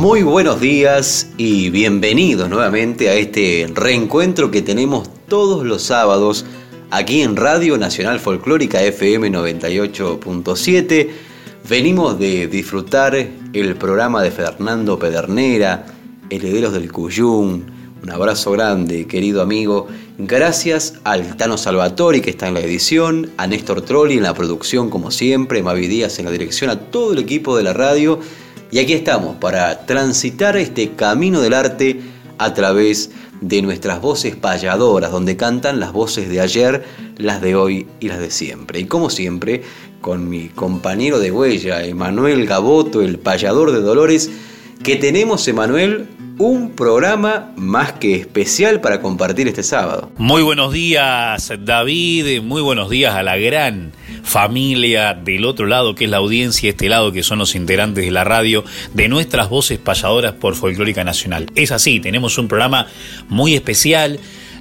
Muy buenos días y bienvenidos nuevamente a este reencuentro que tenemos todos los sábados aquí en Radio Nacional Folclórica FM 98.7. Venimos de disfrutar el programa de Fernando Pedernera, Herederos del Cuyún. Un abrazo grande, querido amigo. Gracias al Tano Salvatori que está en la edición, a Néstor Trolli en la producción como siempre, Mavi Díaz en la dirección, a todo el equipo de la radio y aquí estamos para transitar este camino del arte a través de nuestras voces payadoras, donde cantan las voces de ayer, las de hoy y las de siempre. Y como siempre, con mi compañero de huella, Emanuel Gaboto, el payador de Dolores, que tenemos, Emanuel, un programa más que especial para compartir este sábado. Muy buenos días, David, muy buenos días a la gran familia del otro lado, que es la audiencia, este lado, que son los integrantes de la radio, de nuestras voces payadoras por Folclórica Nacional. Es así, tenemos un programa muy especial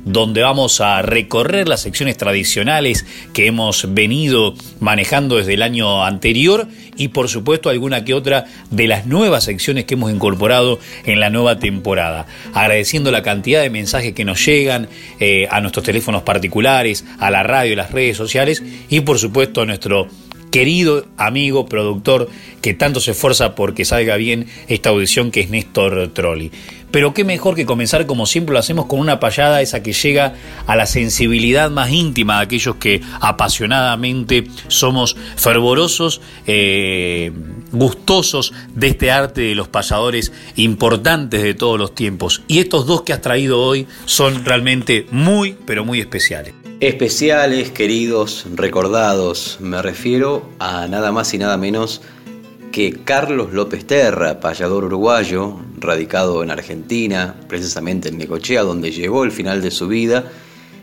donde vamos a recorrer las secciones tradicionales que hemos venido manejando desde el año anterior y por supuesto alguna que otra de las nuevas secciones que hemos incorporado en la nueva temporada. Agradeciendo la cantidad de mensajes que nos llegan eh, a nuestros teléfonos particulares, a la radio, a las redes sociales y por supuesto a nuestro querido amigo, productor, que tanto se esfuerza porque salga bien esta audición que es Néstor Trolli. Pero qué mejor que comenzar como siempre lo hacemos con una payada esa que llega a la sensibilidad más íntima de aquellos que apasionadamente somos fervorosos, eh, gustosos de este arte de los payadores importantes de todos los tiempos. Y estos dos que has traído hoy son realmente muy, pero muy especiales. Especiales, queridos, recordados, me refiero a nada más y nada menos que Carlos López Terra, payador uruguayo, radicado en Argentina, precisamente en Necochea, donde llegó el final de su vida,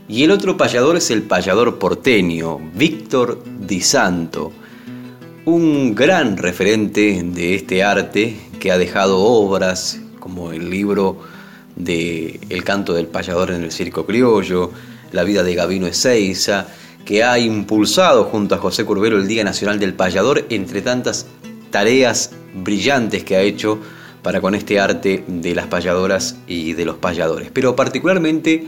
y el otro payador es el payador porteño, Víctor Di Santo, un gran referente de este arte que ha dejado obras como el libro de El canto del payador en el circo criollo, La vida de Gavino Ezeiza, que ha impulsado junto a José Curbero el Día Nacional del Payador, entre tantas tareas brillantes que ha hecho para con este arte de las payadoras y de los payadores. Pero particularmente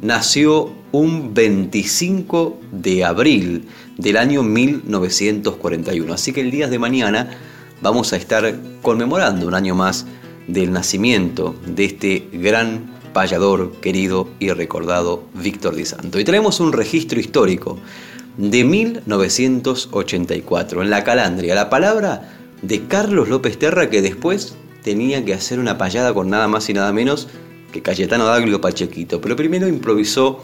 nació un 25 de abril del año 1941. Así que el día de mañana vamos a estar conmemorando un año más del nacimiento de este gran payador querido y recordado Víctor Di Santo. Y traemos un registro histórico de 1984 en la Calandria. La palabra de Carlos López Terra que después tenía que hacer una payada con nada más y nada menos que Cayetano Daglio Pachequito. Pero primero improvisó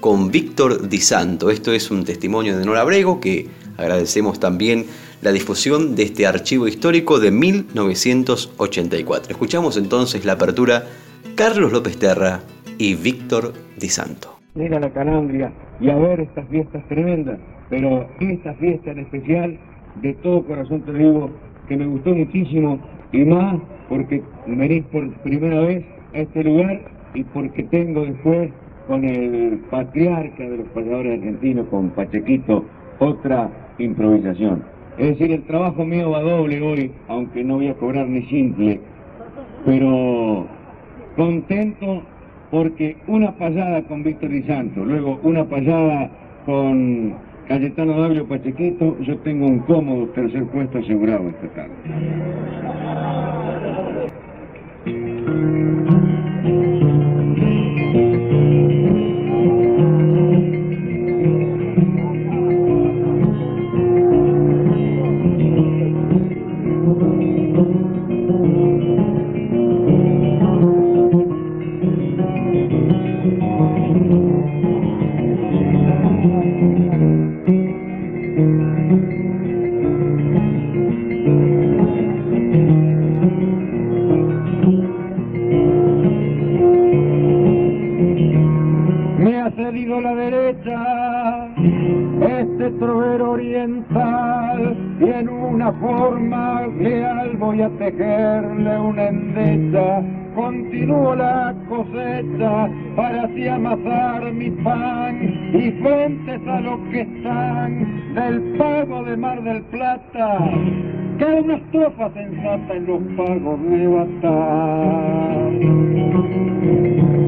con Víctor Di Santo. Esto es un testimonio de Nora Brego que agradecemos también la difusión de este archivo histórico de 1984. Escuchamos entonces la apertura Carlos López Terra y Víctor Di Santo. Mira la Calambria y a ver estas fiestas tremendas, pero esta fiesta en especial, de todo corazón te digo, que me gustó muchísimo y más porque venís por primera vez a este lugar y porque tengo después con el patriarca de los payadores argentinos, con Pachequito, otra improvisación. Es decir, el trabajo mío va doble hoy, aunque no voy a cobrar ni simple, pero contento porque una payada con Víctor Di Santo, luego una payada con Cayetano Dablio Pachequito, yo tengo un cómodo tercer puesto asegurado esta tarde. Y en una forma leal voy a tejerle una endesa. Continúo la cosecha para así amasar mi pan y frentes a lo que están del pago de Mar del Plata. Cada una estrofa sensata en los pagos de Les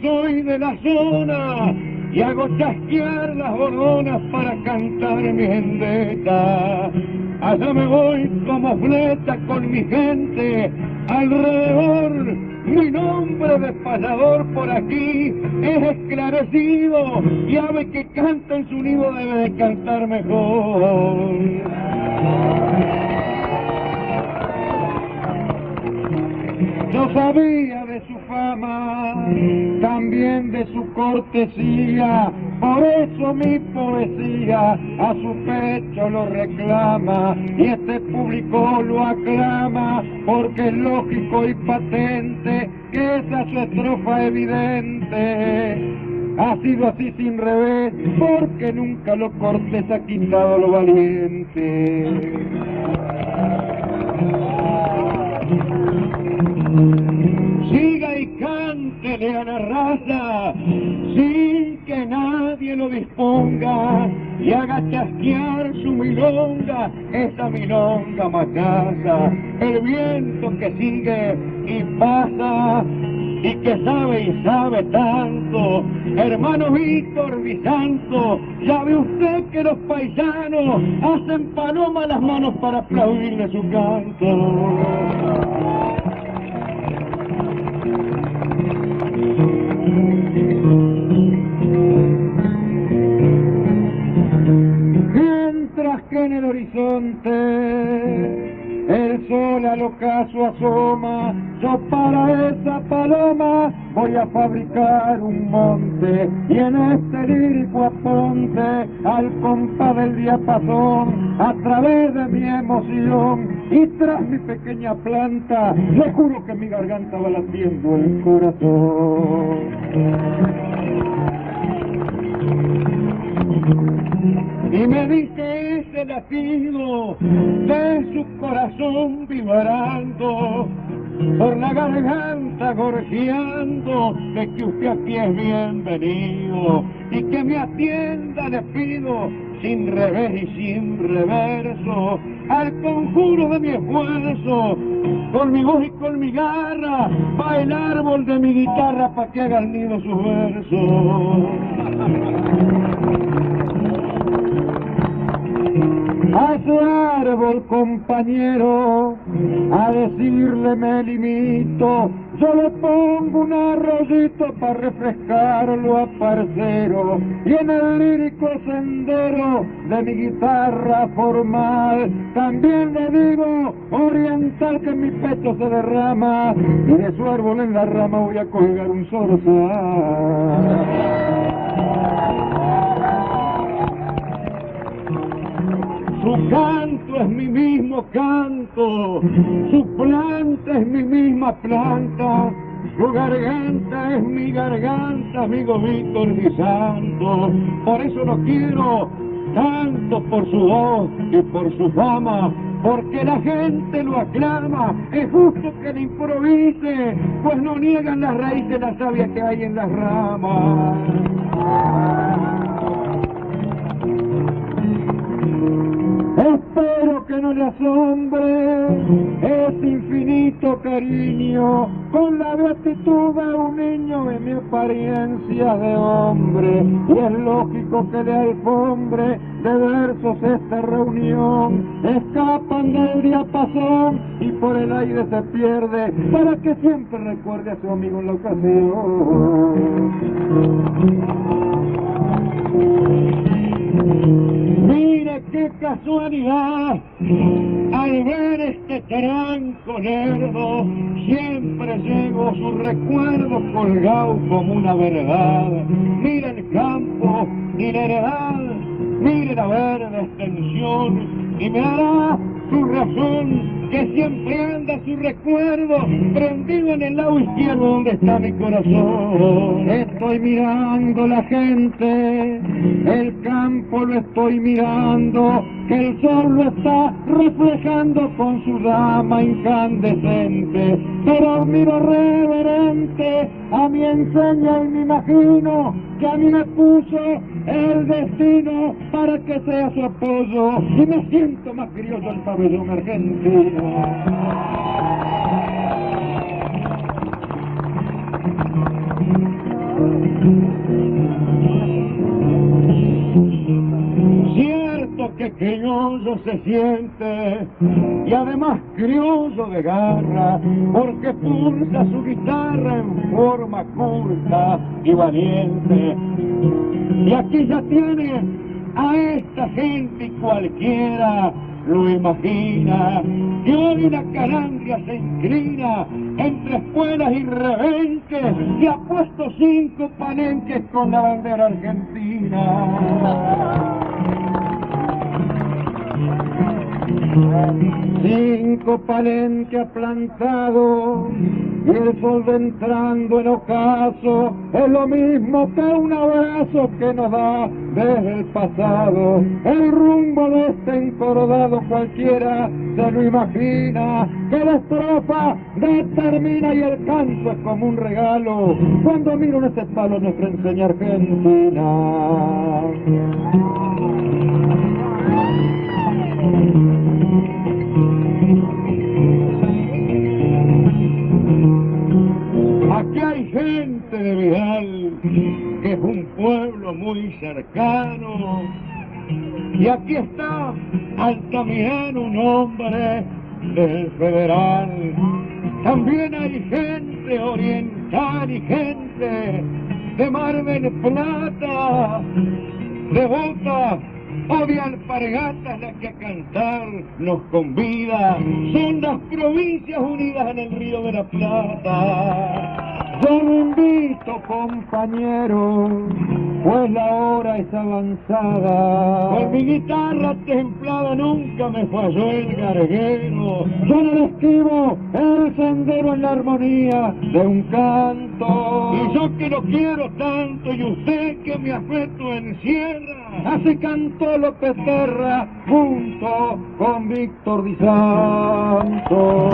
soy de la zona y hago chasquear las bordonas para cantar mi vendetta. Allá me voy como fleta con mi gente alrededor. Mi nombre de payador por aquí es esclarecido y ave que canta en su nido debe de cantar mejor. Yo sabía de también de su cortesía, por eso mi poesía a su pecho lo reclama y este público lo aclama porque es lógico y patente que esa es su estrofa evidente. Ha sido así sin revés porque nunca lo cortés ha quitado lo valiente. Siga y cántele a la raza sin que nadie lo disponga y haga chasquear su milonga, esa milonga macasa, el viento que sigue y pasa y que sabe y sabe tanto. Hermano Víctor Bizanto, ya ve usted que los paisanos hacen paloma las manos para aplaudirle su canto. En el horizonte. El sol al ocaso asoma, yo para esa paloma voy a fabricar un monte. Y en este lírico aponte al compás del diapasón a través de mi emoción y tras mi pequeña planta le juro que mi garganta va latiendo el corazón. Y me dice ese latido de su corazón vibrando, por la garganta gorjeando, de que usted aquí es bienvenido y que me atienda le pido sin revés y sin reverso, al conjuro de mi esfuerzo, con mi voz y con mi garra, pa' el árbol de mi guitarra, pa' que haga el nido sus versos. A ese árbol, compañero, a decirle me limito, yo le pongo un arroyito para refrescarlo a parcero, y en el lírico sendero de mi guitarra formal, también le digo oriental que en mi pecho se derrama, y de su árbol en la rama voy a colgar un Su canto es mi mismo canto, su planta es mi misma planta, su garganta es mi garganta, amigo Víctor mi santo. Por eso lo quiero tanto por su voz y por su fama, porque la gente lo aclama. Es justo que le improvise, pues no niegan las raíces la savia que hay en las ramas. Espero que no le asombre ese infinito cariño con la beatitud de un niño en mi apariencia de hombre. Y es lógico que de alfombre de versos esta reunión escapan del diapasón y por el aire se pierde para que siempre recuerde a su amigo en la ocasión. Mire qué casualidad, al ver este tranco lerdo, siempre llevo su recuerdo colgado como una verdad. Mira el campo y la heredad mire la verde extensión y me hará su razón, que siempre anda su recuerdo, prendido en el lado izquierdo donde está mi corazón. Estoy mirando la gente, el campo lo estoy mirando, que el sol lo está reflejando con su dama incandescente. Pero miro reverente, a mi enseña y me imagino que a mí me puso el destino para que sea su apoyo y me siento más curioso el pabellón argentino. Cierto que criollo se siente y además criollo de garra porque pulsa su guitarra en forma curta y valiente. Y aquí ya tiene a esta gente cualquiera lo imagina, que hoy una calandria se inclina entre espuelas y rebenques y ha puesto cinco panenques con la bandera argentina. Cinco palenques plantado y el sol entrando en ocaso es lo mismo que un abrazo que nos da desde el pasado. El rumbo de este encordado cualquiera se lo imagina que la estrofa determina y el canto es como un regalo cuando miro en ese palo nuestra enseña argentina. Hay gente de Vidal, que es un pueblo muy cercano. Y aquí está Altamirano, un hombre del federal. También hay gente oriental y gente de Mar Plata, de Boca o de alpargatas la que a cantar nos convida. Son las provincias unidas en el río de la Plata. Yo lo invito, compañero, pues la hora es avanzada. Con mi guitarra templada nunca me falló el garguero. Yo no le esquivo el sendero en la armonía de un canto. Y yo que lo quiero tanto y usted que mi afecto encierra. Así cantó López Terra junto con Víctor Di Santo.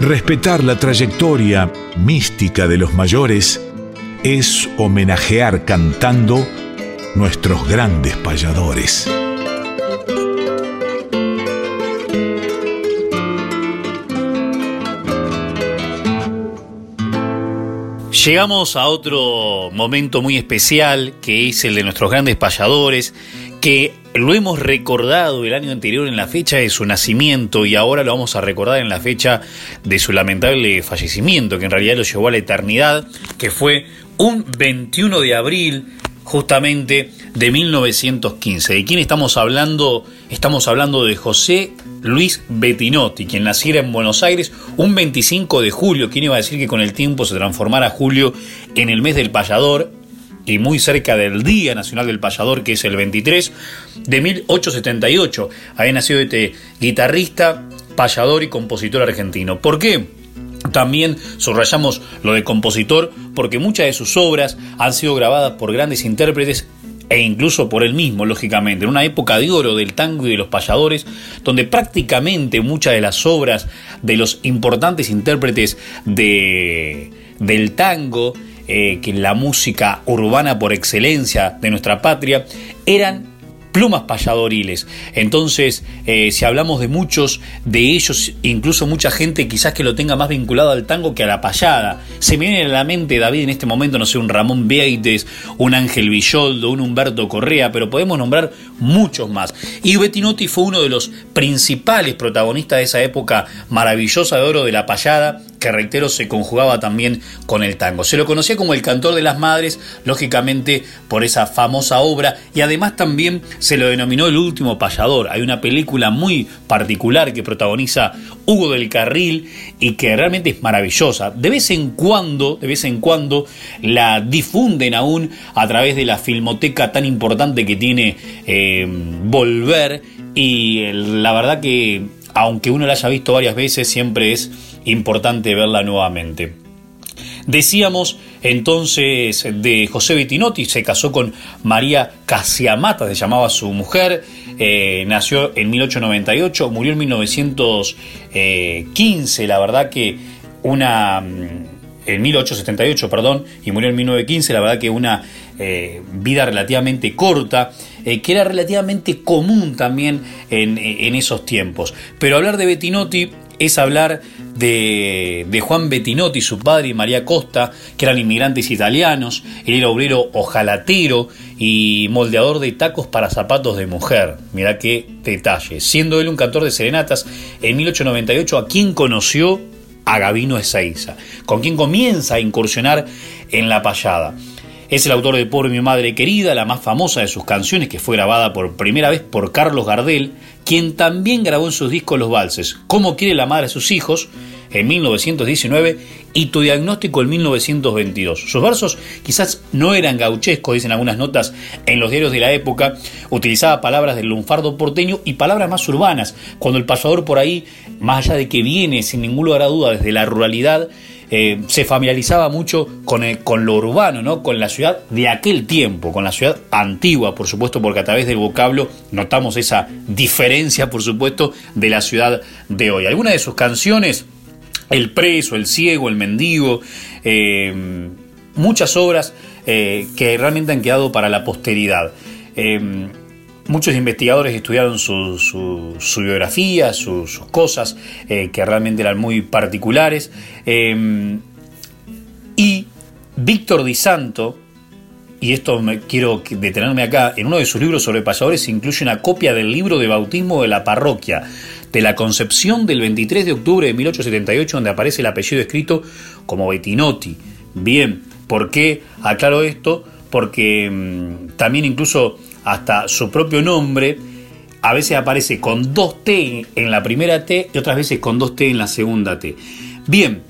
Respetar la trayectoria mística de los mayores es homenajear cantando nuestros grandes payadores. Llegamos a otro momento muy especial, que es el de nuestros grandes payadores, que lo hemos recordado el año anterior en la fecha de su nacimiento y ahora lo vamos a recordar en la fecha de su lamentable fallecimiento, que en realidad lo llevó a la eternidad, que fue un 21 de abril justamente de 1915. ¿De quién estamos hablando? Estamos hablando de José Luis Bettinotti, quien naciera en Buenos Aires un 25 de julio. ¿Quién iba a decir que con el tiempo se transformara julio en el mes del payador? y muy cerca del Día Nacional del Payador, que es el 23 de 1878. Había nacido este guitarrista, payador y compositor argentino. ¿Por qué? También subrayamos lo de compositor porque muchas de sus obras han sido grabadas por grandes intérpretes e incluso por él mismo, lógicamente, en una época de oro del tango y de los payadores, donde prácticamente muchas de las obras de los importantes intérpretes de, del tango eh, que la música urbana por excelencia de nuestra patria, eran plumas payadoriles. Entonces, eh, si hablamos de muchos de ellos, incluso mucha gente quizás que lo tenga más vinculado al tango que a la payada. Se me viene a la mente, David, en este momento, no sé, un Ramón Vieites, un Ángel Villoldo, un Humberto Correa, pero podemos nombrar muchos más. Y Bettinotti fue uno de los principales protagonistas de esa época maravillosa de oro de la payada, que reitero se conjugaba también con el tango. Se lo conocía como el cantor de las madres, lógicamente por esa famosa obra, y además también se lo denominó el último payador. Hay una película muy particular que protagoniza Hugo del Carril y que realmente es maravillosa. De vez en cuando, de vez en cuando la difunden aún a través de la filmoteca tan importante que tiene eh, Volver y la verdad que aunque uno la haya visto varias veces, siempre es importante verla nuevamente. Decíamos entonces de José Bettinotti, se casó con María Casiamata, se llamaba su mujer, eh, nació en 1898, murió en 1915, la verdad que una mm, en 1878, perdón, y murió en 1915, la verdad que una eh, vida relativamente corta, eh, que era relativamente común también en, en, esos tiempos. Pero hablar de Bettinotti es hablar de, Juan Bettinotti, su padre y María Costa, que eran inmigrantes italianos, él era obrero ojalatero y moldeador de tacos para zapatos de mujer. Mirá qué detalle. Siendo él un cantor de serenatas, en 1898 a quien conoció a Gavino Ezeiza, con quien comienza a incursionar en la payada. Es el autor de Por mi madre querida, la más famosa de sus canciones, que fue grabada por primera vez por Carlos Gardel, quien también grabó en sus discos los valses Cómo quiere la madre a sus hijos en 1919 y Tu diagnóstico en 1922. Sus versos quizás no eran gauchescos, dicen algunas notas en los diarios de la época, utilizaba palabras del lunfardo porteño y palabras más urbanas, cuando el pasador por ahí, más allá de que viene sin ningún lugar a duda desde la ruralidad, eh, se familiarizaba mucho con, con, lo urbano, ¿no? con la ciudad de aquel tiempo, con la ciudad antigua, por supuesto, porque a través del vocablo notamos esa diferencia, por supuesto, de la ciudad de hoy. Algunas de sus canciones el preso, El ciego, El mendigo, eh, muchas obras eh, que realmente han quedado para la posteridad. Eh, muchos investigadores estudiaron su, biografía, sus cosas, que realmente eran muy particulares. y Víctor Di Santo, y esto me, quiero detenerme acá, en uno de sus libros sobre payadores incluye una copia del libro de bautismo de la parroquia, de la concepción del 23 de octubre de 1878, donde aparece el apellido escrito como Bettinotti. Bien, ¿por qué aclaro esto? Porque mm, también incluso hasta su propio nombre a veces aparece con dos T en la primera T y otras veces con dos T en la segunda T. Bien,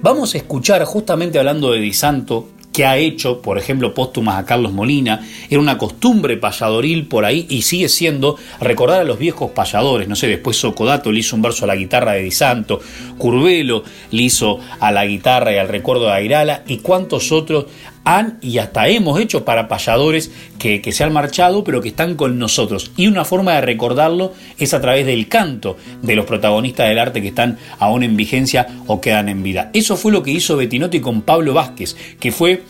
vamos a escuchar justamente hablando de Di Santo, que ha hecho, por ejemplo, póstumas a Carlos Molina, era una costumbre payadoril por ahí y sigue siendo recordar a los viejos payadores, no sé, después Socodato le hizo un verso a la guitarra de Di Santo, Curvelo le hizo a la guitarra y al recuerdo de Airala y cuántos otros han y hasta hemos hecho para payadores que, que, se han marchado pero que están con nosotros. Y una forma de recordarlo es a través del canto de los protagonistas del arte que están aún en vigencia o quedan en vida. Eso fue lo que hizo Bettinotti con Pablo Vázquez, que fue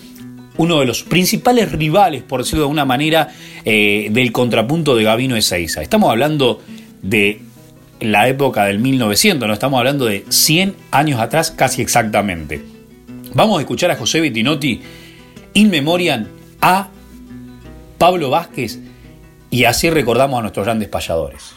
uno de los principales rivales, por decirlo de alguna manera, eh, del contrapunto de Gavino Ezeiza. Estamos hablando de la época del 1900, no estamos hablando de 100 años atrás casi exactamente. Vamos a escuchar a José Bettinotti in memoriam a Pablo Vázquez y así recordamos a nuestros grandes payadores.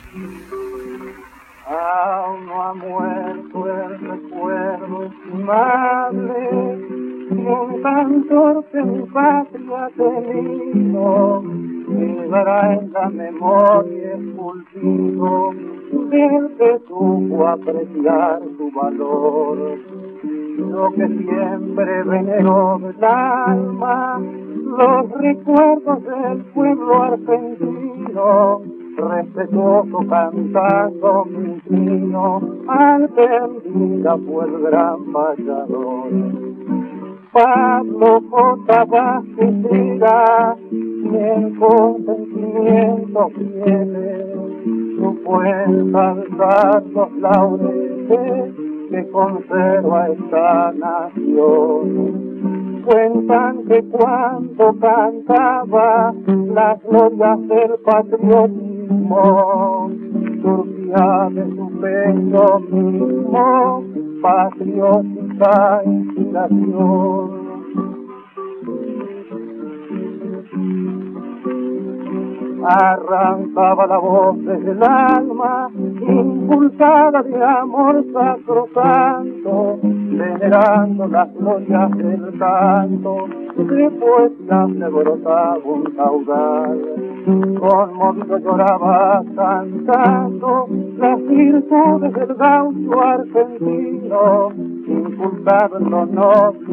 Aún no ha muerto el recuerdo estimable un cantor que mi patria tenido quedará en la memoria el cultivo del que supo apreciar su valor lo que siempre veneró del alma, los recuerdos del pueblo argentino, respetuoso cantando mi vino, al vida fue el gran payador. Pablo J. Vázquez quien con sentimientos fieles supo ensalzar los laureles que conserva esta nación. Cuentan que cuando cantaba las glorias del patriotismo, surgía de su pecho mismo patriótica inspiración. Arrancaba la voz desde el alma, impulsada de amor sacrosanto, venerando las glorias del canto, de poesía me brotaba un caudal. Conmovido lloraba cantando las virtudes del gaucho argentino, inculcado en los nobles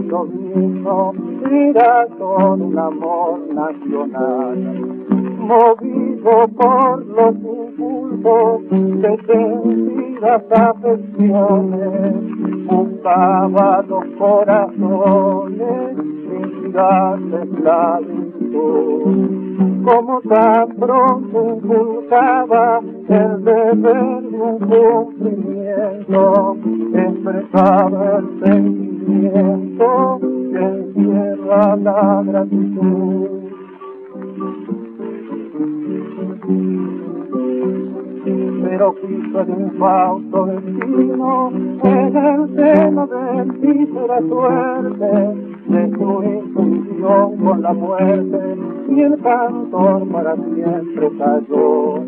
y era un amor nacional movido por los impulsos de sentidas afecciones, buscaba los corazones sin darles la. Como tan pronto inculcaba el deber de un cumplimiento, expresaba el sentimiento que encierra la gratitud. Pero quiso el infausto destino en el seno de la suerte destruir su visión con la muerte y el cantor para siempre cayó.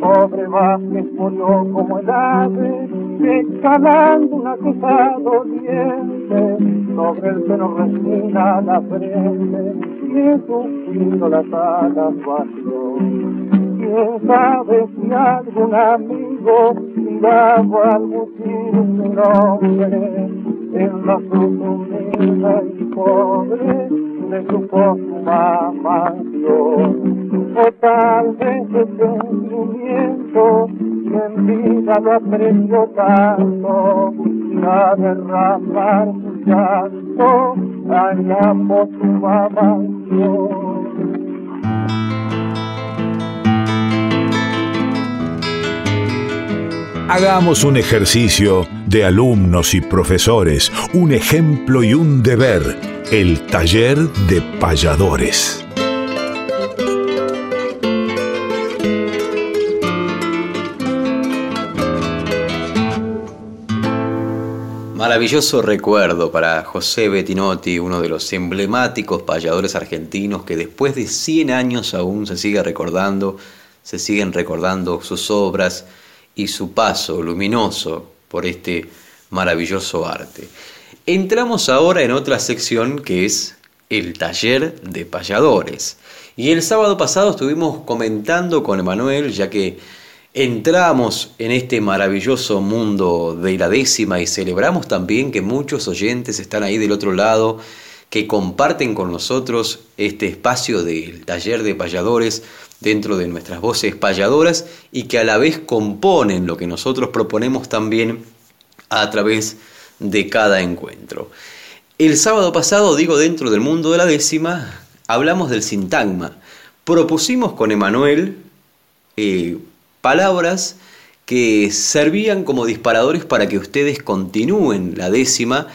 Pobre Vázquez murió como el ave, escalando una cruzada doliente, sobre el seno resina la frente, y en su filo las alas vació quién sabe si algún amigo daba algún su nombre en la humilde y pobre de su mamá O tal vez el sentimiento que en vida lo apreció tanto y a derramar su llanto hallamos su mamá Hagamos un ejercicio de alumnos y profesores, un ejemplo y un deber, el taller de payadores. Maravilloso recuerdo para José Bettinotti, uno de los emblemáticos payadores argentinos que después de 100 años aún se sigue recordando, se siguen recordando sus obras y su paso luminoso por este maravilloso arte. Entramos ahora en otra sección que es el taller de payadores. Y el sábado pasado estuvimos comentando con Emanuel, ya que entramos en este maravilloso mundo de la décima y celebramos también que muchos oyentes están ahí del otro lado, que comparten con nosotros este espacio del taller de payadores dentro de nuestras voces payadoras y que a la vez componen lo que nosotros proponemos también a través de cada encuentro. El sábado pasado, digo dentro del mundo de la décima, hablamos del sintagma. Propusimos con Emanuel eh, palabras que servían como disparadores para que ustedes continúen la décima,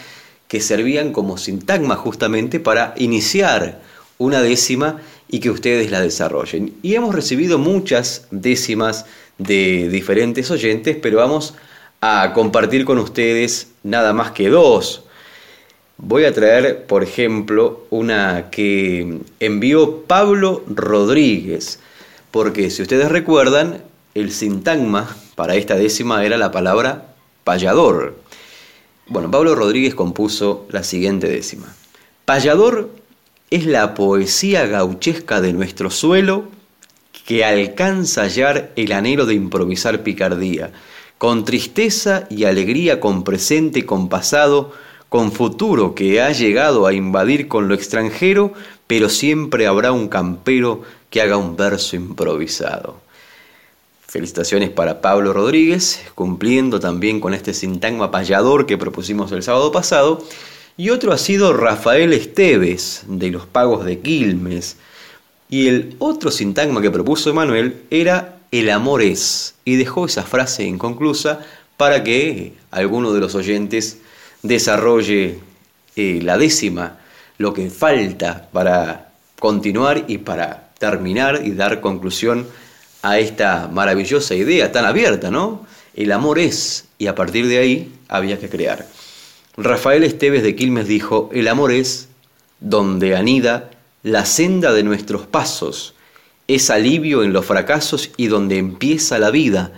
que servían como sintagma justamente para iniciar una décima y que ustedes la desarrollen. Y hemos recibido muchas décimas de diferentes oyentes, pero vamos a compartir con ustedes nada más que dos. Voy a traer, por ejemplo, una que envió Pablo Rodríguez, porque si ustedes recuerdan, el sintagma para esta décima era la palabra payador. Bueno, Pablo Rodríguez compuso la siguiente décima. Payador es la poesía gauchesca de nuestro suelo que alcanza a hallar el anhelo de improvisar picardía, con tristeza y alegría, con presente y con pasado, con futuro que ha llegado a invadir con lo extranjero, pero siempre habrá un campero que haga un verso improvisado. Felicitaciones para Pablo Rodríguez, cumpliendo también con este sintagma payador que propusimos el sábado pasado, y otro ha sido Rafael Esteves, de los Pagos de Quilmes. Y el otro sintagma que propuso Emanuel era el amor es, y dejó esa frase inconclusa para que alguno de los oyentes desarrolle eh, la décima, lo que falta para continuar y para terminar y dar conclusión a esta maravillosa idea tan abierta, ¿no? El amor es, y a partir de ahí había que crear. Rafael Esteves de Quilmes dijo, el amor es donde anida la senda de nuestros pasos, es alivio en los fracasos y donde empieza la vida.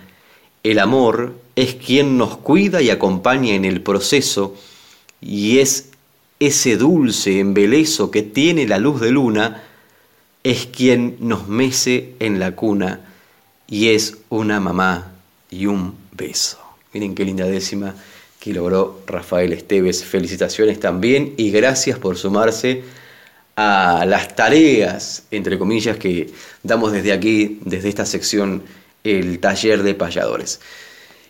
El amor es quien nos cuida y acompaña en el proceso, y es ese dulce embeleso que tiene la luz de luna, es quien nos mece en la cuna y es una mamá y un beso. Miren qué linda décima que logró Rafael Esteves. Felicitaciones también y gracias por sumarse a las tareas, entre comillas, que damos desde aquí, desde esta sección, el taller de payadores.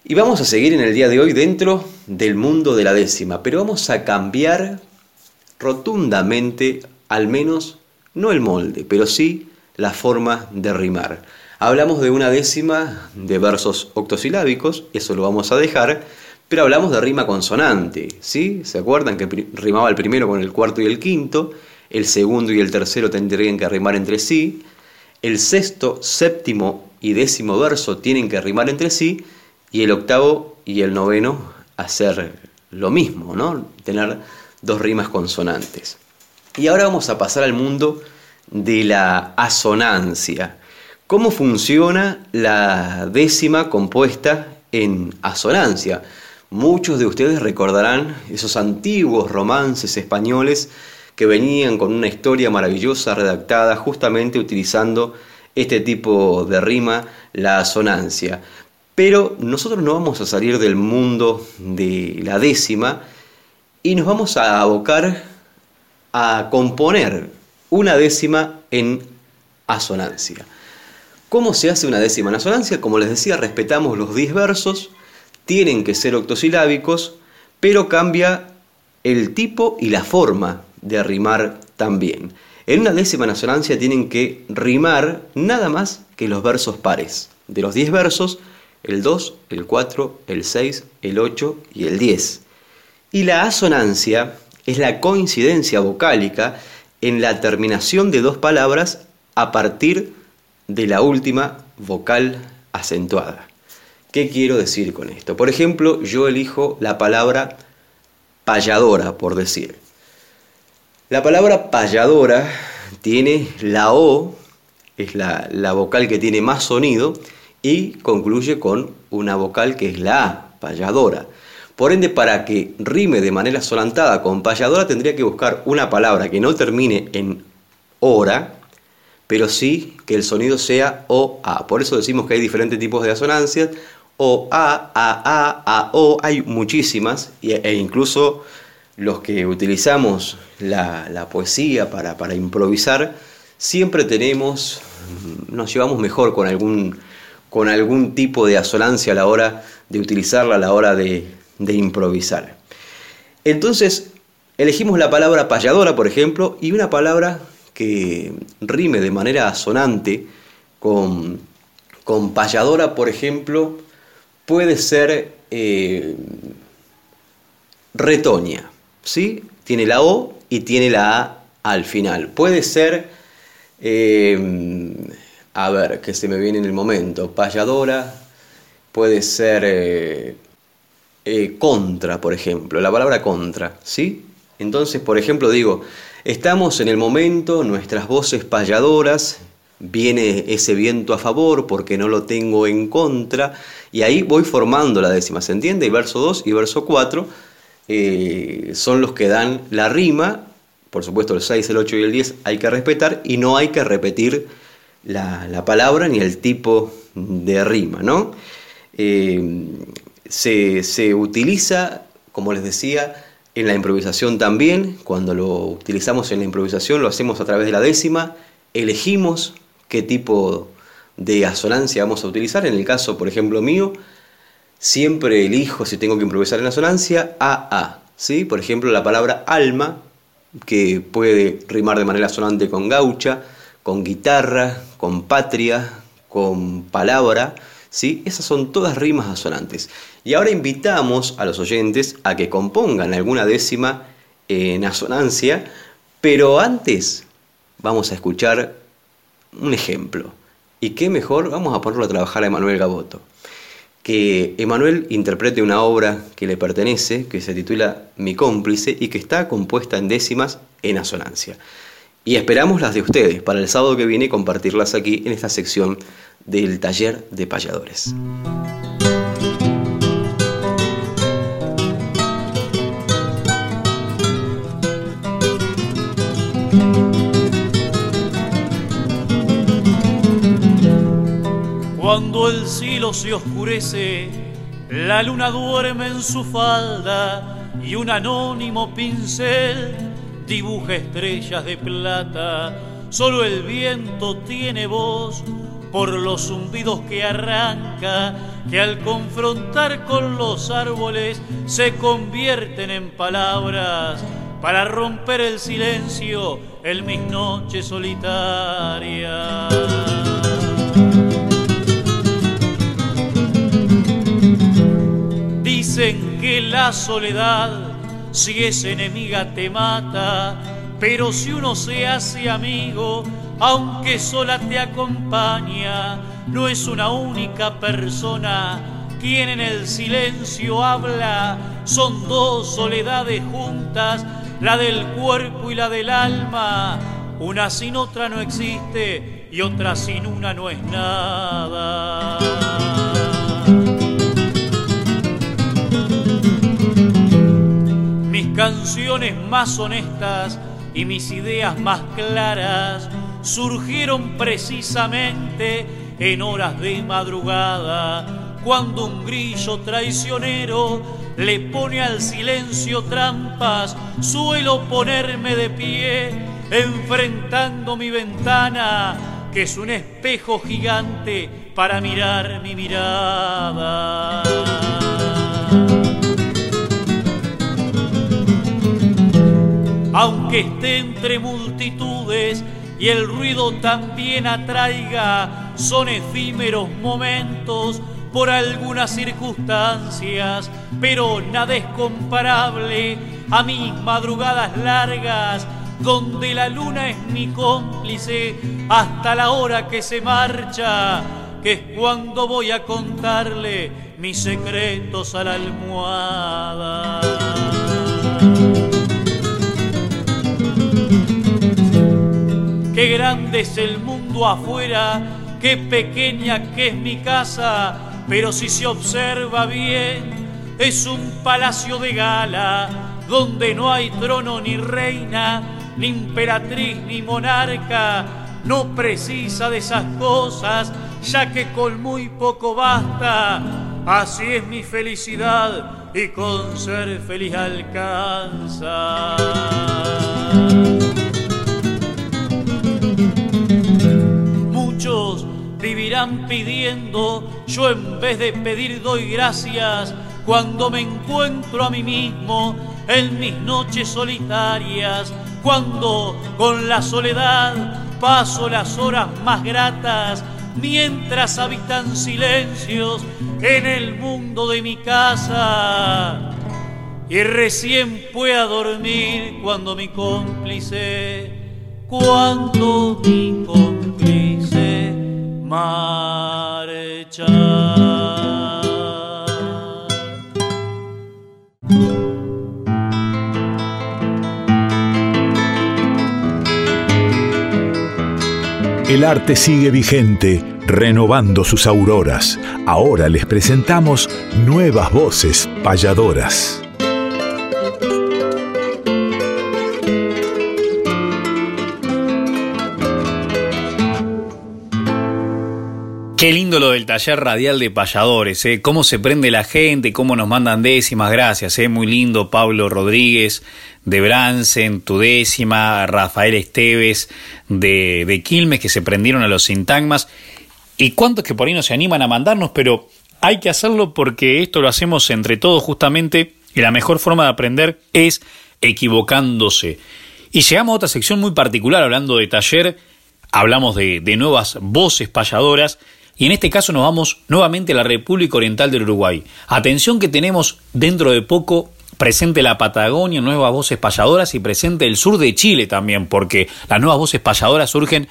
Y vamos a seguir en el día de hoy dentro del mundo de la décima, pero vamos a cambiar rotundamente, al menos, no el molde, pero sí la forma de rimar. Hablamos de una décima de versos octosilábicos, eso lo vamos a dejar, pero hablamos de rima consonante, ¿sí? ¿Se acuerdan que rimaba el primero con el cuarto y el quinto? El segundo y el tercero tendrían que rimar entre sí. El sexto, séptimo y décimo verso tienen que rimar entre sí. Y el octavo y el noveno hacer lo mismo, ¿no? Tener dos rimas consonantes. Y ahora vamos a pasar al mundo de la asonancia. ¿Cómo funciona la décima compuesta en asonancia? Muchos de ustedes recordarán esos antiguos romances españoles que venían con una historia maravillosa redactada justamente utilizando este tipo de rima, la asonancia. Pero nosotros no vamos a salir del mundo de la décima y nos vamos a abocar a componer una décima en asonancia. ¿Cómo se hace una décima en asonancia? Como les decía, respetamos los 10 versos, tienen que ser octosilábicos, pero cambia el tipo y la forma de rimar también. En una décima en asonancia tienen que rimar nada más que los versos pares. De los 10 versos, el 2, el 4, el 6, el 8 y el 10. Y la asonancia es la coincidencia vocálica en la terminación de dos palabras a partir de la última vocal acentuada. ¿Qué quiero decir con esto? Por ejemplo, yo elijo la palabra payadora, por decir. La palabra payadora tiene la O, es la, la, vocal que tiene más sonido, y concluye con una vocal que es la A, payadora. Por ende, para que rime de manera solantada con payadora, tendría que buscar una palabra que no termine en hora, pero sí que el sonido sea O, A. Por eso decimos que hay diferentes tipos de asonancias o A, A, A, A, O, hay muchísimas, e incluso los que utilizamos la, poesía para, para, improvisar, siempre tenemos, nos llevamos mejor con algún, con algún tipo de asonancia a la hora de utilizarla, a la hora de, de improvisar. Entonces, elegimos la palabra payadora, por ejemplo, y una palabra que rime de manera asonante con, con payadora, por ejemplo, puede ser eh, retoña, ¿sí? Tiene la O y tiene la A al final. Puede ser, eh, a ver, que se me viene en el momento, payadora, puede ser eh, contra, por ejemplo, la palabra contra, ¿sí? Entonces, por ejemplo, digo, estamos en el momento, nuestras voces payadoras, viene ese viento a favor porque no lo tengo en contra, y ahí voy formando la décima, ¿se entiende? Y verso 2 y verso 4 eh, son los que dan la rima, por supuesto el 6, el 8 y el 10 hay que respetar, y no hay que repetir la, palabra ni el tipo de rima, ¿no? Eh, se, se utiliza, como les decía, en la improvisación también, cuando lo utilizamos en la improvisación lo hacemos a través de la décima, elegimos qué tipo de asonancia vamos a utilizar. En el caso, por ejemplo, mío, siempre elijo, si tengo que improvisar en asonancia, AA. ¿sí? Por ejemplo, la palabra alma, que puede rimar de manera sonante con gaucha, con guitarra, con patria, con palabra. ¿sí? Esas son todas rimas asonantes. Y ahora invitamos a los oyentes a que compongan alguna décima en asonancia, pero antes vamos a escuchar un ejemplo. ¿Y qué mejor? Vamos a ponerlo a trabajar a Emanuel Gaboto. Que Emanuel interprete una obra que le pertenece, que se titula Mi cómplice y que está compuesta en décimas en asonancia. Y esperamos las de ustedes para el sábado que viene compartirlas aquí en esta sección del taller de payadores. Cielo se oscurece, la luna duerme en su falda y un anónimo pincel dibuja estrellas de plata. Solo el viento tiene voz por los zumbidos que arranca, que al confrontar con los árboles se convierten en palabras para romper el silencio en mis noches solitarias. Dicen que la soledad, si es enemiga, te mata, pero si uno se hace amigo, aunque sola te acompaña, no es una única persona quien en el silencio habla, son dos soledades juntas la del cuerpo y la del alma. Una sin otra no existe y otra sin una no es nada. Canciones más honestas y mis ideas más claras surgieron precisamente en horas de madrugada, cuando un grillo traicionero le pone al silencio trampas, suelo ponerme de pie, enfrentando mi ventana, que es un espejo gigante para mirar mi mirada. Esté entre multitudes y el ruido también atraiga, son efímeros momentos por algunas circunstancias, pero nada es comparable a mis madrugadas largas, donde la luna es mi cómplice hasta la hora que se marcha, que es cuando voy a contarle mis secretos a la almohada. Qué grande es el mundo afuera, qué pequeña que es mi casa, pero si se observa bien, es un palacio de gala donde no hay trono ni reina, ni emperatriz ni monarca. No precisa de esas cosas, ya que con muy poco basta. Así es mi felicidad y con ser feliz alcanza. Vivirán pidiendo, yo en vez de pedir doy gracias cuando me encuentro a mí mismo en mis noches solitarias, cuando con la soledad paso las horas más gratas, mientras habitan silencios en el mundo de mi casa. Y recién pueda dormir cuando mi cómplice, cuando mi cómplice El arte sigue vigente, renovando sus auroras. Ahora les presentamos nuevas voces payadoras. Qué lindo lo del taller radial de payadores, ¿eh? cómo se prende la gente, cómo nos mandan décimas, gracias, ¿eh? muy lindo Pablo Rodríguez de Bransen, tu décima, Rafael Esteves de, de Quilmes que se prendieron a los sintagmas y cuántos que por ahí no se animan a mandarnos, pero hay que hacerlo porque esto lo hacemos entre todos justamente y la mejor forma de aprender es equivocándose. Y llegamos a otra sección muy particular hablando de taller, hablamos de, de nuevas voces payadoras y en este caso nos vamos nuevamente a la República Oriental del Uruguay. Atención que tenemos dentro de poco presente la Patagonia, nuevas voces payadoras y presente el sur de Chile también, porque las nuevas voces payadoras surgen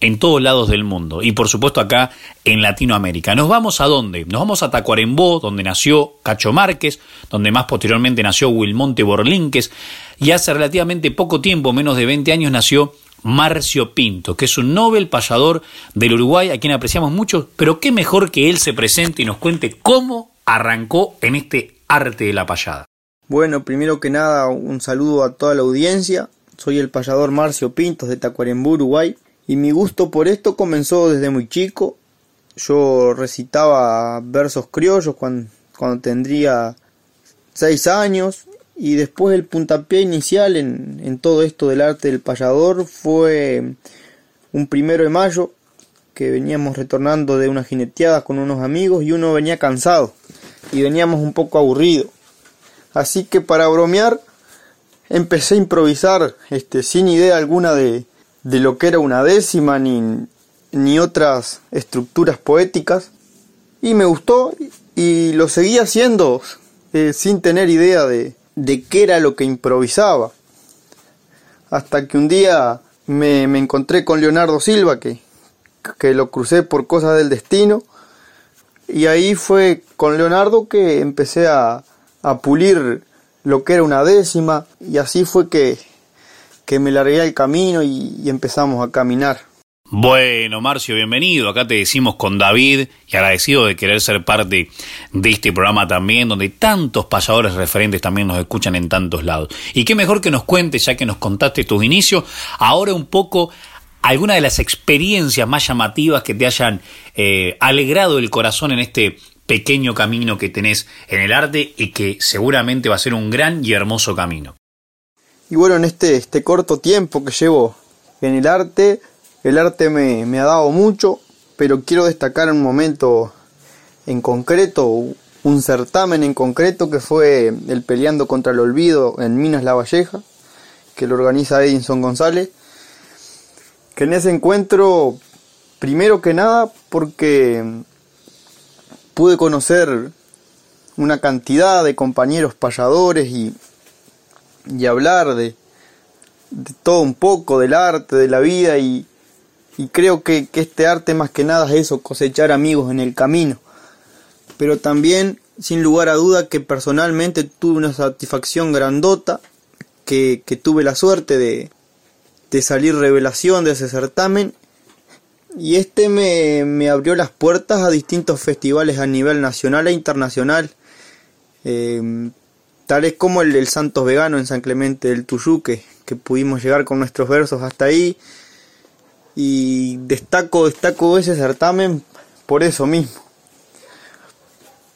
en todos lados del mundo y por supuesto acá en Latinoamérica. ¿Nos vamos a dónde? Nos vamos a Tacuarembó, donde nació Cacho Márquez, donde más posteriormente nació Wilmonte Borlinques y hace relativamente poco tiempo, menos de 20 años, nació Marcio Pinto, que es un Nobel payador del Uruguay, a quien apreciamos mucho, pero qué mejor que él se presente y nos cuente cómo arrancó en este arte de la payada. Bueno, primero que nada, un saludo a toda la audiencia. Soy el payador Marcio Pintos de Tacuarembó, Uruguay, y mi gusto por esto comenzó desde muy chico. yo recitaba versos criollos cuando tendría seis años y después el puntapié inicial en, en todo esto del arte del payador fue un primero de mayo que veníamos retornando de una jineteada con unos amigos y uno venía cansado y veníamos un poco aburrido. Así que para bromear empecé a improvisar este, sin idea alguna de, de lo que era una décima ni, ni otras estructuras poéticas y me gustó y lo seguí haciendo eh, sin tener idea de, de qué era lo que improvisaba. Hasta que un día me, me encontré con Leonardo Silva, que, que lo crucé por cosas del destino, y ahí fue con Leonardo que empecé a, a pulir lo que era una décima, y así fue que, que me largué al camino y, y empezamos a caminar. Bueno, Marcio, bienvenido. Acá te decimos con David y agradecido de querer ser parte de este programa también, donde tantos payadores referentes también nos escuchan en tantos lados. Y qué mejor que nos cuentes, ya que nos contaste tus inicios, ahora un poco alguna de las experiencias más llamativas que te hayan eh, alegrado el corazón en este pequeño camino que tenés en el arte y que seguramente va a ser un gran y hermoso camino. Y bueno, en este, este corto tiempo que llevo en el arte, el arte me, ha dado mucho, pero quiero destacar un momento en concreto, un certamen en concreto que fue el Peleando contra el Olvido en Minas La Valleja, que lo organiza Edinson González. Que en ese encuentro, primero que nada, porque pude conocer una cantidad de compañeros payadores y, y hablar de todo un poco del arte, de la vida y, y creo que, que, este arte más que nada es eso, cosechar amigos en el camino. Pero también, sin lugar a duda, que personalmente tuve una satisfacción grandota, que, que tuve la suerte de, de, salir revelación de ese certamen. Y este me, me, abrió las puertas a distintos festivales a nivel nacional e internacional. Eh, tales como el del Santos Vegano en San Clemente del Tuyuque, que pudimos llegar con nuestros versos hasta ahí y destaco, destaco ese certamen por eso mismo,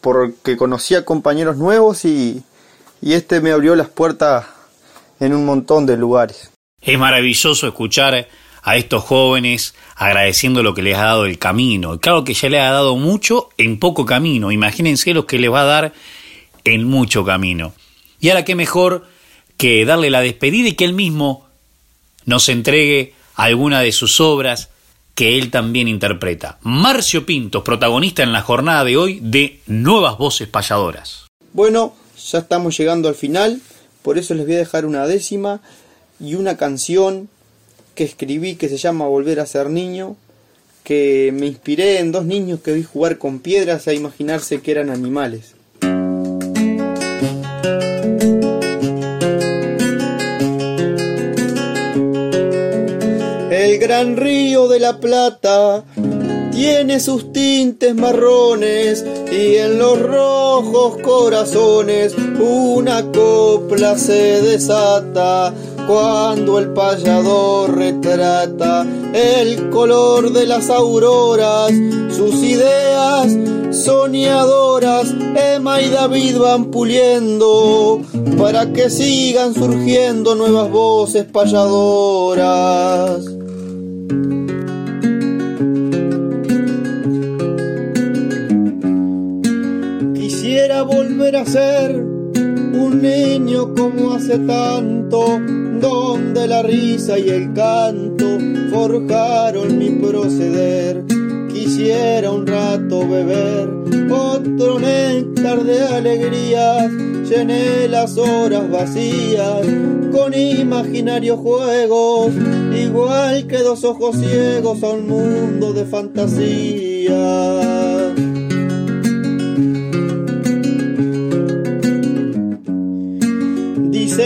porque conocía compañeros nuevos y, y este me abrió las puertas en un montón de lugares. Es maravilloso escuchar a estos jóvenes agradeciendo lo que les ha dado el camino. Claro que ya les ha dado mucho en poco camino. Imagínense lo que les va a dar en mucho camino. Y ahora qué mejor que darle la despedida y que él mismo nos entregue alguna de sus obras que él también interpreta. Marcio Pintos, protagonista en la jornada de hoy de Nuevas Voces Payadoras. Bueno, ya estamos llegando al final, por eso les voy a dejar una décima y una canción que escribí que se llama Volver a ser niño, que me inspiré en dos niños que vi jugar con piedras a imaginarse que eran animales. El gran río de la Plata tiene sus tintes marrones y en los rojos corazones una copla se desata cuando el payador retrata el color de las auroras, sus ideas soñadoras, Emma y David van puliendo para que sigan surgiendo nuevas voces payadoras. Ser un niño como hace tanto, donde la risa y el canto forjaron mi proceder. Quisiera un rato beber otro néctar de alegrías, llené las horas vacías con imaginarios juegos, igual que dos ojos ciegos a un mundo de fantasía.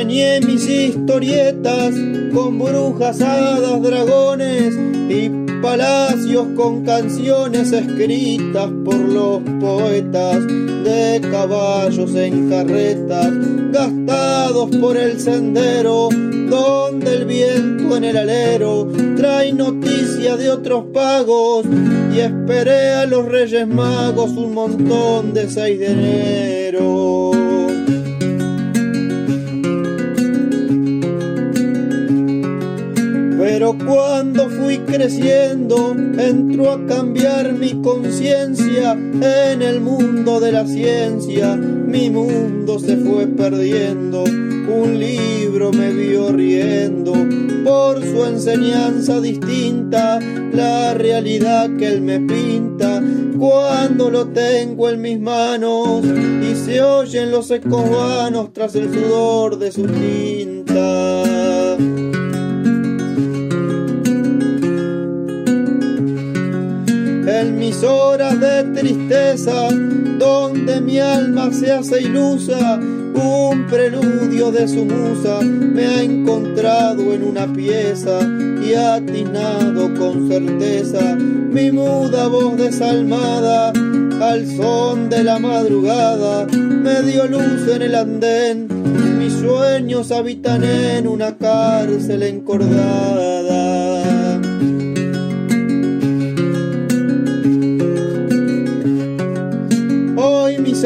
Soñé mis historietas con brujas, hadas, dragones y palacios con canciones escritas por los poetas de caballos en carretas gastados por el sendero donde el viento en el alero trae noticias de otros pagos y esperé a los Reyes Magos un montón de 6 de enero. Pero cuando fui creciendo, entró a cambiar mi conciencia en el mundo de la ciencia. Mi mundo se fue perdiendo, un libro me vio riendo por su enseñanza distinta, la realidad que él me pinta. Cuando lo tengo en mis manos y se oyen los ecos vanos tras el sudor de su tinta. Horas de tristeza, donde mi alma se hace ilusa, un preludio de su musa me ha encontrado en una pieza y atinado con certeza. Mi muda voz desalmada al son de la madrugada me dio luz en el andén. Mis sueños habitan en una cárcel encordada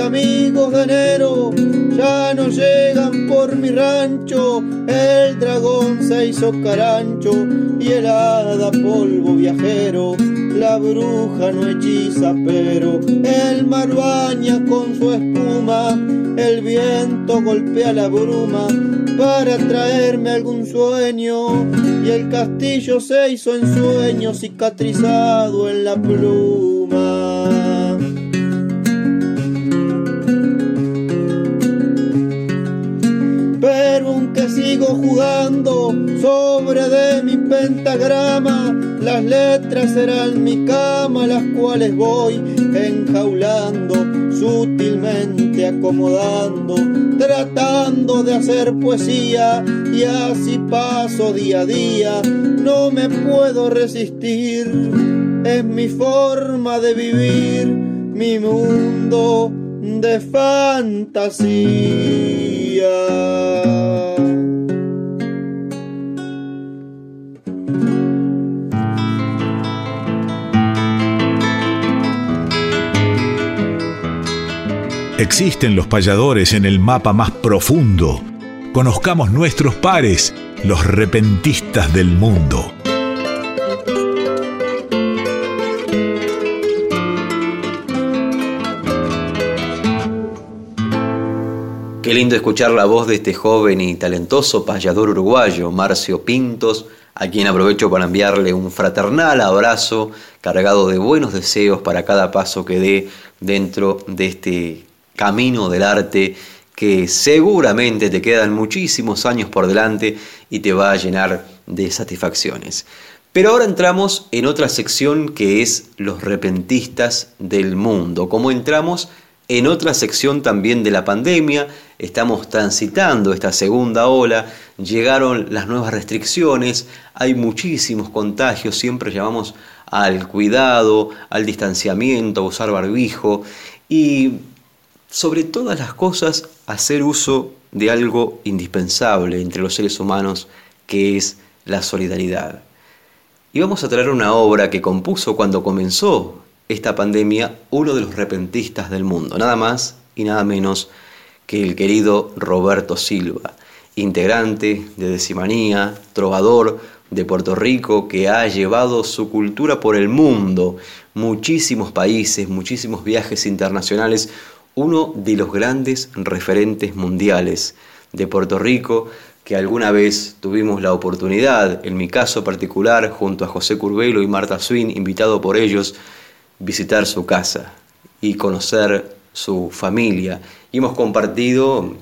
amigos de enero ya no llegan por mi rancho. El dragón se hizo carancho y el hada polvo viajero. La bruja no hechiza, pero el mar baña con su espuma. El viento golpea la bruma para traerme algún sueño. Y el castillo se hizo en sueño cicatrizado en la pluma. Sigo jugando sobre de mi pentagrama, las letras serán mi cama, las cuales voy enjaulando, sutilmente acomodando, tratando de hacer poesía. Y así paso día a día, no me puedo resistir, es mi forma de vivir, mi mundo de fantasía. Existen los payadores en el mapa más profundo. Conozcamos nuestros pares, los repentistas del mundo. Qué lindo escuchar la voz de este joven y talentoso payador uruguayo, Marcio Pintos, a quien aprovecho para enviarle un fraternal abrazo cargado de buenos deseos para cada paso que dé dentro de este camino del arte que seguramente te quedan muchísimos años por delante y te va a llenar de satisfacciones. Pero ahora entramos en otra sección que es los repentistas del mundo, como entramos en otra sección también de la pandemia, estamos transitando esta segunda ola, llegaron las nuevas restricciones, hay muchísimos contagios, siempre llamamos al cuidado, al distanciamiento, a usar barbijo y sobre todas las cosas hacer uso de algo indispensable entre los seres humanos que es la solidaridad. Y vamos a traer una obra que compuso cuando comenzó esta pandemia uno de los repentistas del mundo, nada más y nada menos que el querido Roberto Silva, integrante de Decimanía, trovador de Puerto Rico, que ha llevado su cultura por el mundo, muchísimos países, muchísimos viajes internacionales, uno de los grandes referentes mundiales de Puerto Rico, que alguna vez tuvimos la oportunidad, en mi caso particular, junto a José Curvelo y Marta Swin, invitado por ellos, visitar su casa y conocer su familia. Y hemos compartido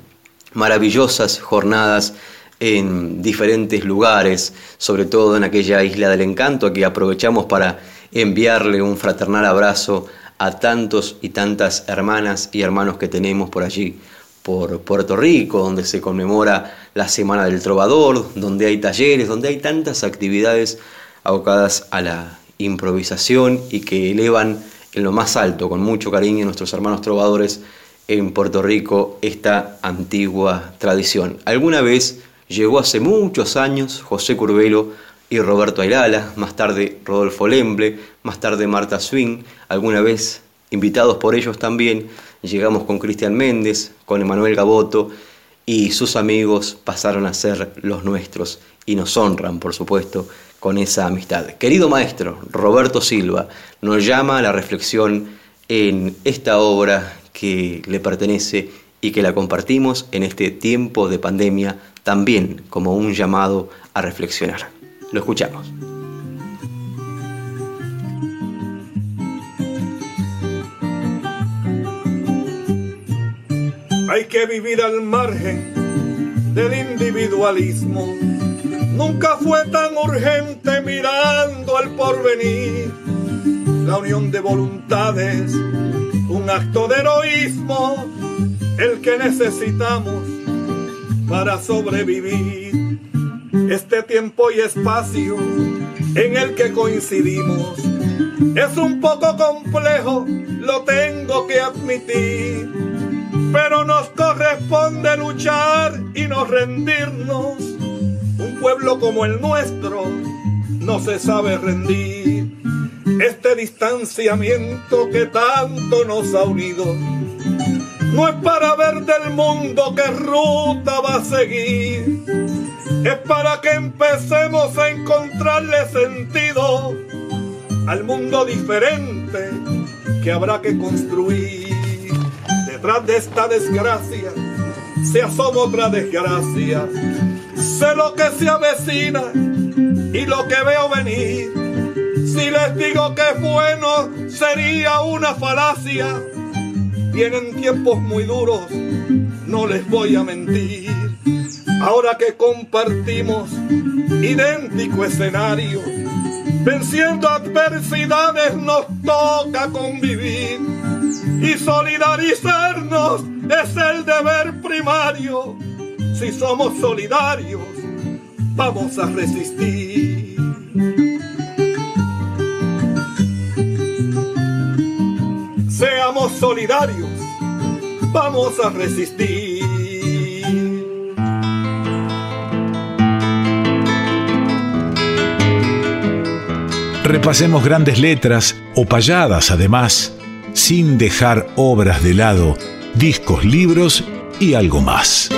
maravillosas jornadas en diferentes lugares, sobre todo en aquella isla del encanto, que aprovechamos para enviarle un fraternal abrazo a tantos y tantas hermanas y hermanos que tenemos por allí, por Puerto Rico, donde se conmemora la Semana del Trovador, donde hay talleres, donde hay tantas actividades abocadas a la improvisación y que elevan en lo más alto, con mucho cariño, nuestros hermanos trovadores en Puerto Rico esta antigua tradición. Alguna vez llegó hace muchos años José Curbelo y Roberto Ayrala, más tarde Rodolfo Lemble, más tarde Marta Swing, alguna vez invitados por ellos también, llegamos con Cristian Méndez, con Emanuel Gaboto y sus amigos pasaron a ser los nuestros y nos honran, por supuesto, con esa amistad. Querido maestro, Roberto Silva nos llama a la reflexión en esta obra que le pertenece y que la compartimos en este tiempo de pandemia también como un llamado a reflexionar. Lo escuchamos. Hay que vivir al margen del individualismo. Nunca fue tan urgente mirando al porvenir. La unión de voluntades, un acto de heroísmo, el que necesitamos para sobrevivir. Este tiempo y espacio en el que coincidimos es un poco complejo, lo tengo que admitir, pero nos corresponde luchar y no rendirnos. Un pueblo como el nuestro no se sabe rendir. Este distanciamiento que tanto nos ha unido no es para ver del mundo qué ruta va a seguir, es para que empecemos a encontrarle sentido al mundo diferente que habrá que construir. Detrás de esta desgracia se asoma otra desgracia. Sé lo que se avecina y lo que veo venir. Si les digo que es bueno, sería una falacia Vienen tiempos muy duros, no les voy a mentir. Ahora que compartimos idéntico escenario, venciendo adversidades nos toca convivir y solidarizarnos es el deber primario. Si somos solidarios, vamos a resistir. Seamos solidarios, vamos a resistir. Repasemos grandes letras o payadas además, sin dejar obras de lado, discos, libros y algo más.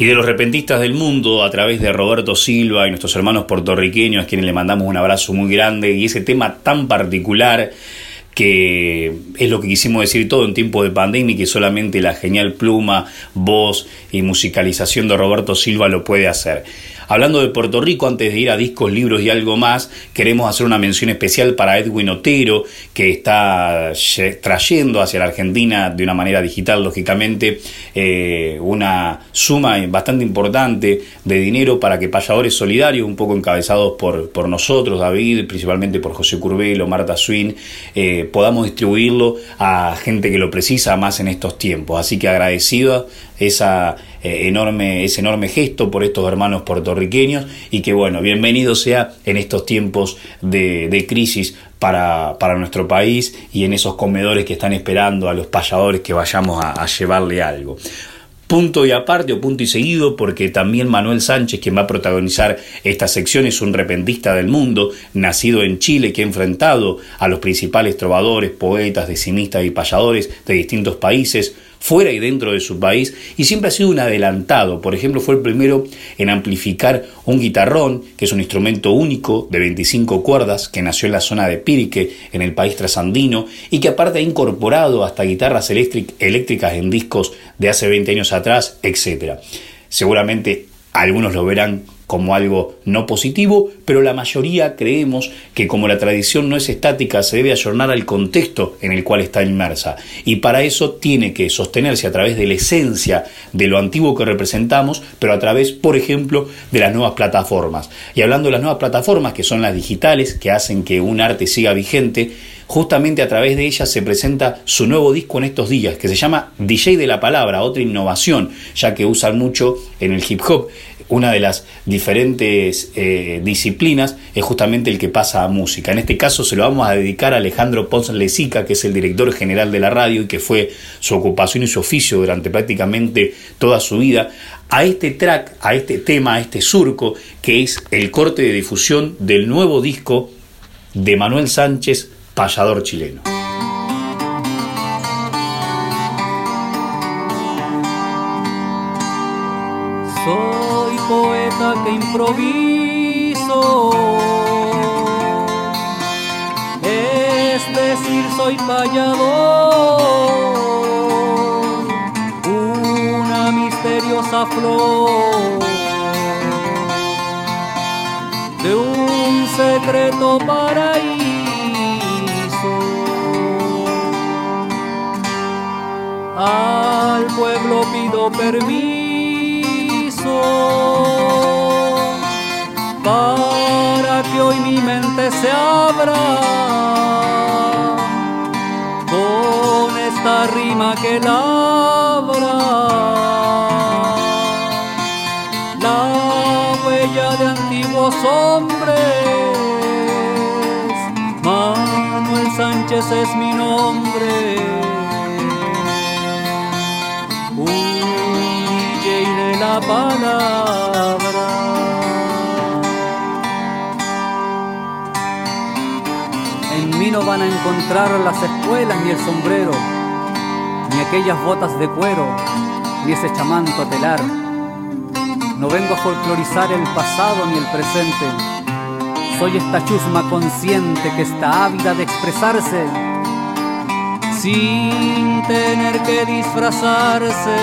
y de los repentistas del mundo a través de Roberto Silva y nuestros hermanos puertorriqueños, a quienes le mandamos un abrazo muy grande y ese tema tan particular que es lo que quisimos decir todo en tiempo de pandemia y que solamente la genial pluma, voz y musicalización de Roberto Silva lo puede hacer. Hablando de Puerto Rico, antes de ir a discos, libros y algo más, queremos hacer una mención especial para Edwin Otero, que está trayendo hacia la Argentina de una manera digital, lógicamente, eh, una suma bastante importante de dinero para que payadores solidarios, un poco encabezados por, por nosotros, David, principalmente por José Curbelo, Marta Swin, eh, podamos distribuirlo a gente que lo precisa más en estos tiempos. Así que agradecido esa eh, enorme, ese enorme gesto por estos hermanos puertorriqueños y que bueno, bienvenido sea en estos tiempos de, crisis para, para, nuestro país y en esos comedores que están esperando a los payadores que vayamos a, a llevarle algo. Punto y aparte o punto y seguido, porque también Manuel Sánchez, quien va a protagonizar esta sección, es un repentista del mundo, nacido en Chile, que ha enfrentado a los principales trovadores, poetas, decimistas y payadores de distintos países, fuera y dentro de su país y siempre ha sido un adelantado. Por ejemplo, fue el primero en amplificar un guitarrón, que es un instrumento único de 25 cuerdas que nació en la zona de Pirique, en el país trasandino, y que aparte ha incorporado hasta guitarras eléctricas en discos de hace 20 años atrás, etc. Seguramente algunos lo verán como algo no positivo, pero la mayoría creemos que como la tradición no es estática, se debe ayornar al contexto en el cual está inmersa. Y para eso tiene que sostenerse a través de la esencia de lo antiguo que representamos, pero a través, por ejemplo, de las nuevas plataformas. Y hablando de las nuevas plataformas, que son las digitales, que hacen que un arte siga vigente, justamente a través de ellas se presenta su nuevo disco en estos días, que se llama DJ de la Palabra, otra innovación, ya que usan mucho en el hip hop una de las diferentes eh, disciplinas es justamente el que pasa a música. En este caso se lo vamos a dedicar a Alejandro Pons Lezica, que es el director general de la radio y que fue su ocupación y su oficio durante prácticamente toda su vida, a este track, a este tema, a este surco, que es el corte de difusión del nuevo disco de Manuel Sánchez, payador chileno. Poeta que improviso. Es decir, soy payador, una misteriosa flor de un secreto paraíso. Al pueblo pido permiso se abra con esta rima que labra la huella de antiguos hombres. Manuel Sánchez es mi nombre. No van a encontrar las escuelas ni el sombrero, ni aquellas botas de cuero, ni ese chamanto telar. No vengo a folclorizar el pasado ni el presente. Soy esta chusma consciente que está ávida de expresarse sin tener que disfrazarse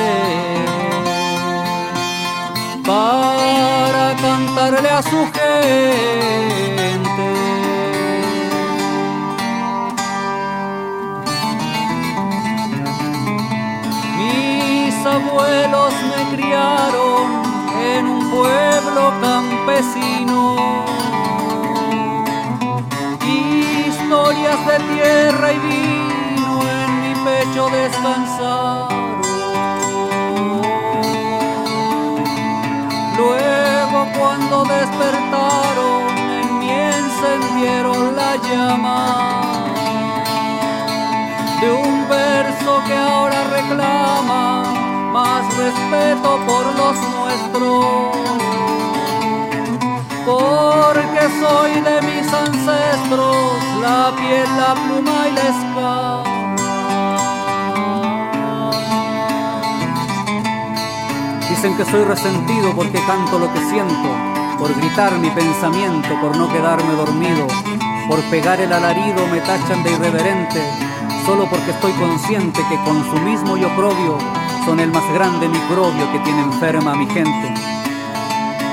para cantarle a su gente abuelos me criaron en un pueblo campesino. Historias de tierra y vino en mi pecho descansaron. Luego cuando despertaron en mí encendieron la llama de un verso que ahora reclama más respeto por los nuestros, porque soy de mis ancestros la piel, la pluma y la escala. Dicen que soy resentido porque canto lo que siento, por gritar mi pensamiento, por no quedarme dormido, por pegar el alarido me tachan de irreverente, solo porque estoy consciente que con su mismo y oprobio son el más grande microbio que tiene enferma a mi gente.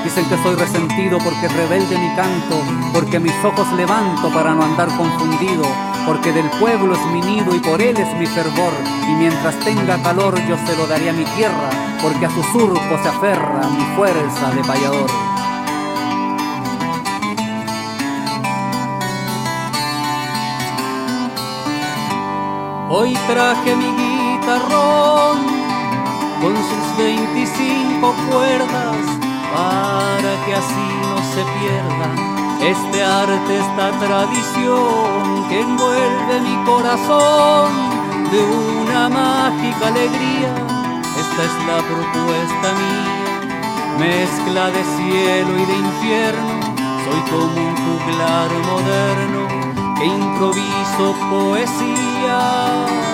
Dicen que soy resentido porque rebelde mi canto, porque mis ojos levanto para no andar confundido, porque del pueblo es mi nido y por él es mi fervor, y mientras tenga calor yo se lo daré a mi tierra, porque a su surco se aferra mi fuerza de payador. Hoy traje mi guitarrón con sus 25 cuerdas para que así no se pierda este arte, esta tradición que envuelve mi corazón de una mágica alegría. Esta es la propuesta mía, mezcla de cielo y de infierno. Soy como un juglar moderno que improviso poesía.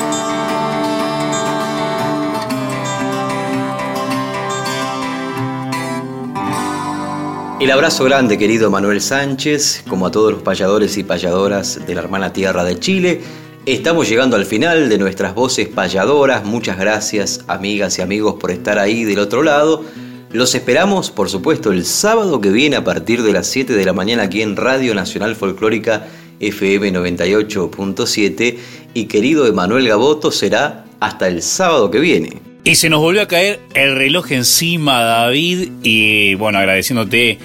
El abrazo grande, querido Manuel Sánchez, como a todos los payadores y payadoras de la hermana tierra de Chile. Estamos llegando al final de nuestras voces payadoras. Muchas gracias, amigas y amigos, por estar ahí del otro lado. Los esperamos, por supuesto, el sábado que viene a partir de las 7 de la mañana aquí en Radio Nacional Folclórica FM 98.7 y querido Emanuel Gaboto será hasta el sábado que viene. Y se nos volvió a caer el reloj encima, David, y bueno, agradeciéndote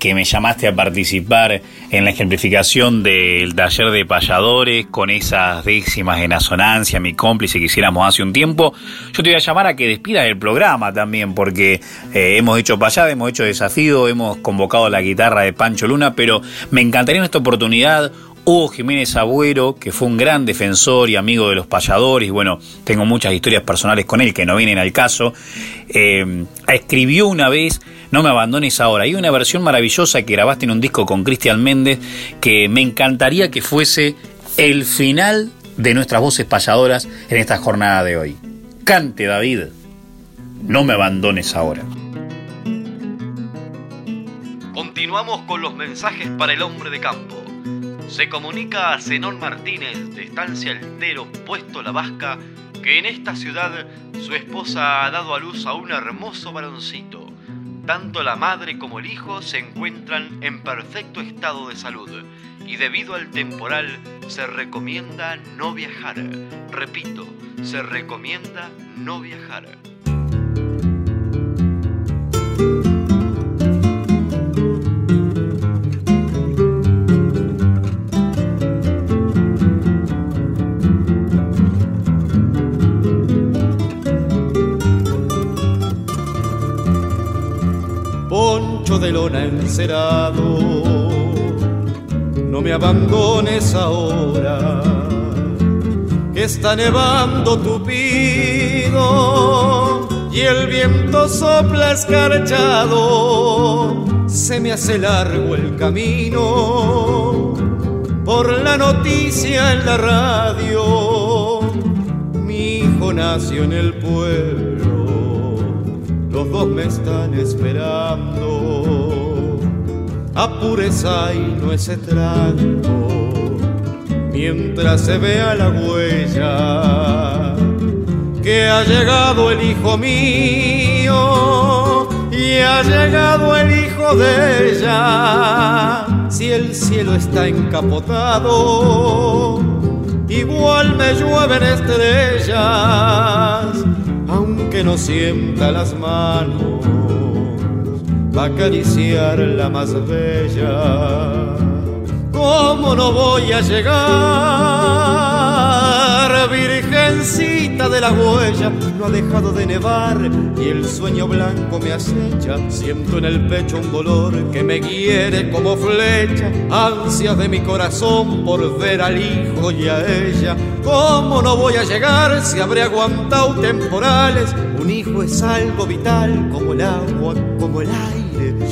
que me llamaste a participar en la ejemplificación del taller de payadores con esas décimas en asonancia, mi cómplice que hiciéramos hace un tiempo. Yo te voy a llamar a que despidas el programa también, porque eh, hemos hecho payada, hemos hecho desafío, hemos convocado la guitarra de Pancho Luna, pero me encantaría en esta oportunidad Hugo Jiménez Agüero, que fue un gran defensor y amigo de los payadores, bueno, tengo muchas historias personales con él que no vienen al caso, eh, escribió una vez no me abandones ahora. Hay una versión maravillosa que grabaste en un disco con Cristian Méndez que me encantaría que fuese el final de nuestras voces payadoras en esta jornada de hoy. Cante, David. No me abandones ahora. Continuamos con los mensajes para el hombre de campo. Se comunica a Zenón Martínez de Estancia Altero, puesto La Vasca, que en esta ciudad su esposa ha dado a luz a un hermoso varoncito. Tanto la madre como el hijo se encuentran en perfecto estado de salud y debido al temporal se recomienda no viajar. Repito, se recomienda no viajar. De lona encerado, no me abandones ahora, que está nevando tupido y el viento sopla escarchado, se me hace largo el camino por la noticia en la radio, mi hijo nació en el pueblo los dos me están esperando. Apureza y no es tranco, mientras se vea la huella que ha llegado el hijo mío y ha llegado el hijo de ella. Si el cielo está encapotado, igual me llueven estrellas aunque no sienta las manos, va a acariciar la más bella. ¿Cómo no voy a llegar, de la huella? No ha dejado de nevar y el sueño blanco me acecha. Siento en el pecho un dolor que me quiere como flecha. Ansias de mi corazón por ver al hijo y a ella. ¿Cómo no voy a llegar si habré aguantado temporales? Un hijo es algo vital como el agua, como el aire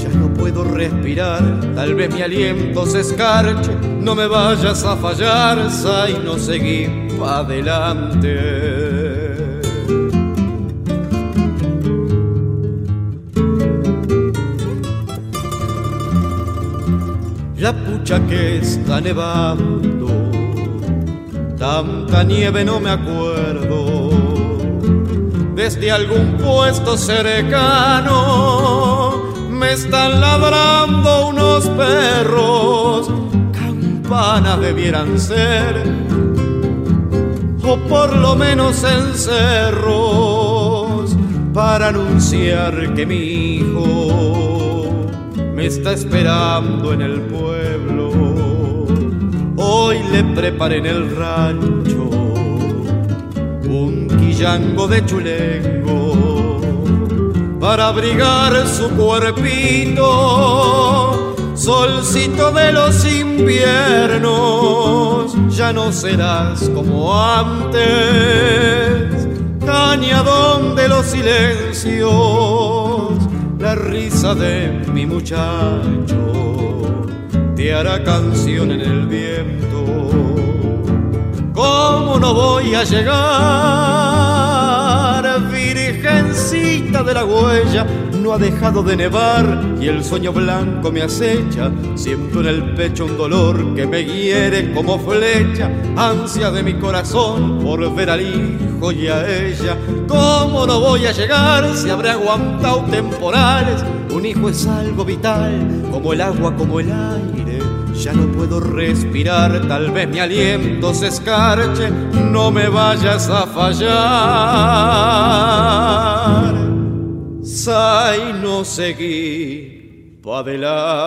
ya no puedo respirar, tal vez mi aliento se escarche, no me vayas a fallar, y no seguí adelante. La pucha que está nevando, tanta nieve no me acuerdo, desde algún puesto cercano me están ladrando unos perros, campanas debieran ser, o por lo menos encerros, para anunciar que mi hijo me está esperando en el pueblo. Hoy le preparé en el rancho un quillango de chulengo para abrigar su cuerpito. Solcito de los inviernos, ya no serás como antes, cañadón de los silencios, la risa de mi muchacho te hará canción en el viento. ¿Cómo no voy a llegar, virgen? Virgencita de la huella, no ha dejado de nevar y el sueño blanco me acecha. Siento en el pecho un dolor que me hiere como flecha, ansia de mi corazón por ver al hijo y a ella. ¿Cómo no voy a llegar si habré aguantado temporales? Un hijo es algo vital, como el agua, como el aire. Ya no puedo respirar, tal vez mi aliento se escarche, no me vayas a fallar. Sai no seguí pa' adelante.